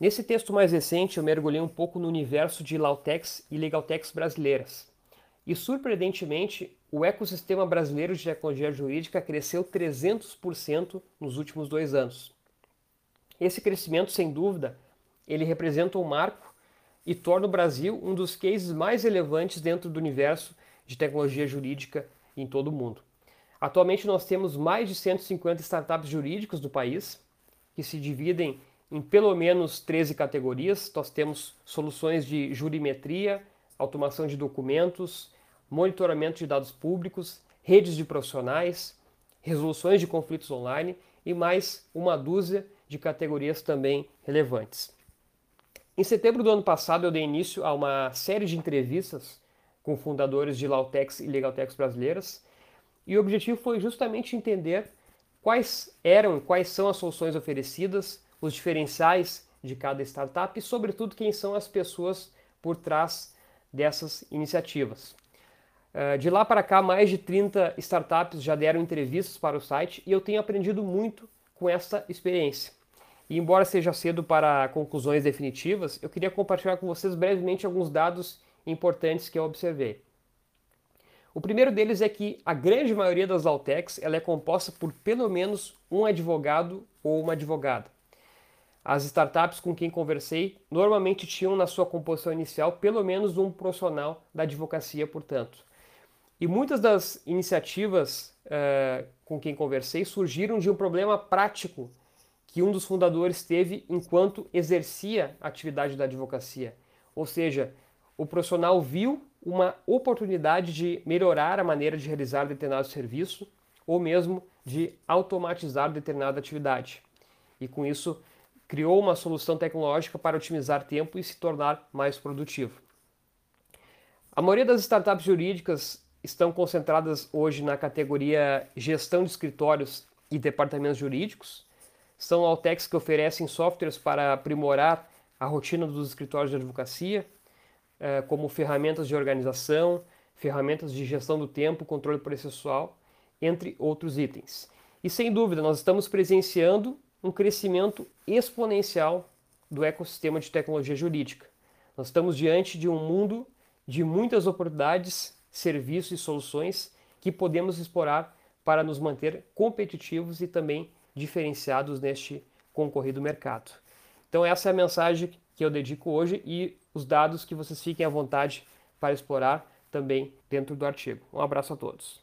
Nesse texto mais recente, eu mergulhei um pouco no universo de Lautex e Legaltex brasileiras. E surpreendentemente, o ecossistema brasileiro de tecnologia jurídica cresceu 300% nos últimos dois anos. Esse crescimento, sem dúvida, ele representa um marco e torna o Brasil um dos cases mais relevantes dentro do universo de tecnologia jurídica em todo o mundo. Atualmente nós temos mais de 150 startups jurídicas do país, que se dividem em pelo menos 13 categorias. Nós temos soluções de jurimetria, automação de documentos, monitoramento de dados públicos, redes de profissionais, resoluções de conflitos online e mais uma dúzia de categorias também relevantes. Em setembro do ano passado, eu dei início a uma série de entrevistas com fundadores de Lautex e Legaltex brasileiras, e o objetivo foi justamente entender quais eram e quais são as soluções oferecidas, os diferenciais de cada startup e, sobretudo, quem são as pessoas por trás dessas iniciativas. Eh, de lá para cá, mais de 30 startups já deram entrevistas para o site e eu tenho aprendido muito com essa experiência. E embora seja cedo para conclusões definitivas, eu queria compartilhar com vocês brevemente alguns dados importantes que eu observei. O primeiro deles é que a grande maioria das Lautecs ela é composta por pelo menos um advogado ou uma advogada. As startups com quem conversei normalmente tinham na sua composição inicial pelo menos um profissional da advocacia, portanto. E muitas das iniciativas uh, com quem conversei surgiram de um problema prático que um dos fundadores teve enquanto exercia a atividade da advocacia. Ou seja, o profissional viu uma oportunidade de melhorar a maneira de realizar determinado serviço ou mesmo de automatizar determinada atividade. E com isso criou uma solução tecnológica para otimizar tempo e se tornar mais produtivo. A maioria das startups jurídicas estão concentradas hoje na categoria gestão de escritórios e departamentos jurídicos. São Altex que oferecem softwares para aprimorar a rotina dos escritórios de advocacia, eh, como ferramentas de organização, ferramentas de gestão do tempo, controle processual, entre outros itens. E sem dúvida, nós estamos presenciando um crescimento exponencial do ecossistema de tecnologia jurídica. Nós estamos diante de um mundo de muitas oportunidades, serviços e soluções que podemos explorar para nos manter competitivos e também diferenciados neste concorrido mercado. Então essa é a mensagem que eu dedico hoje e os dados que vocês fiquem à vontade para explorar também dentro do artigo. Um abraço a todos.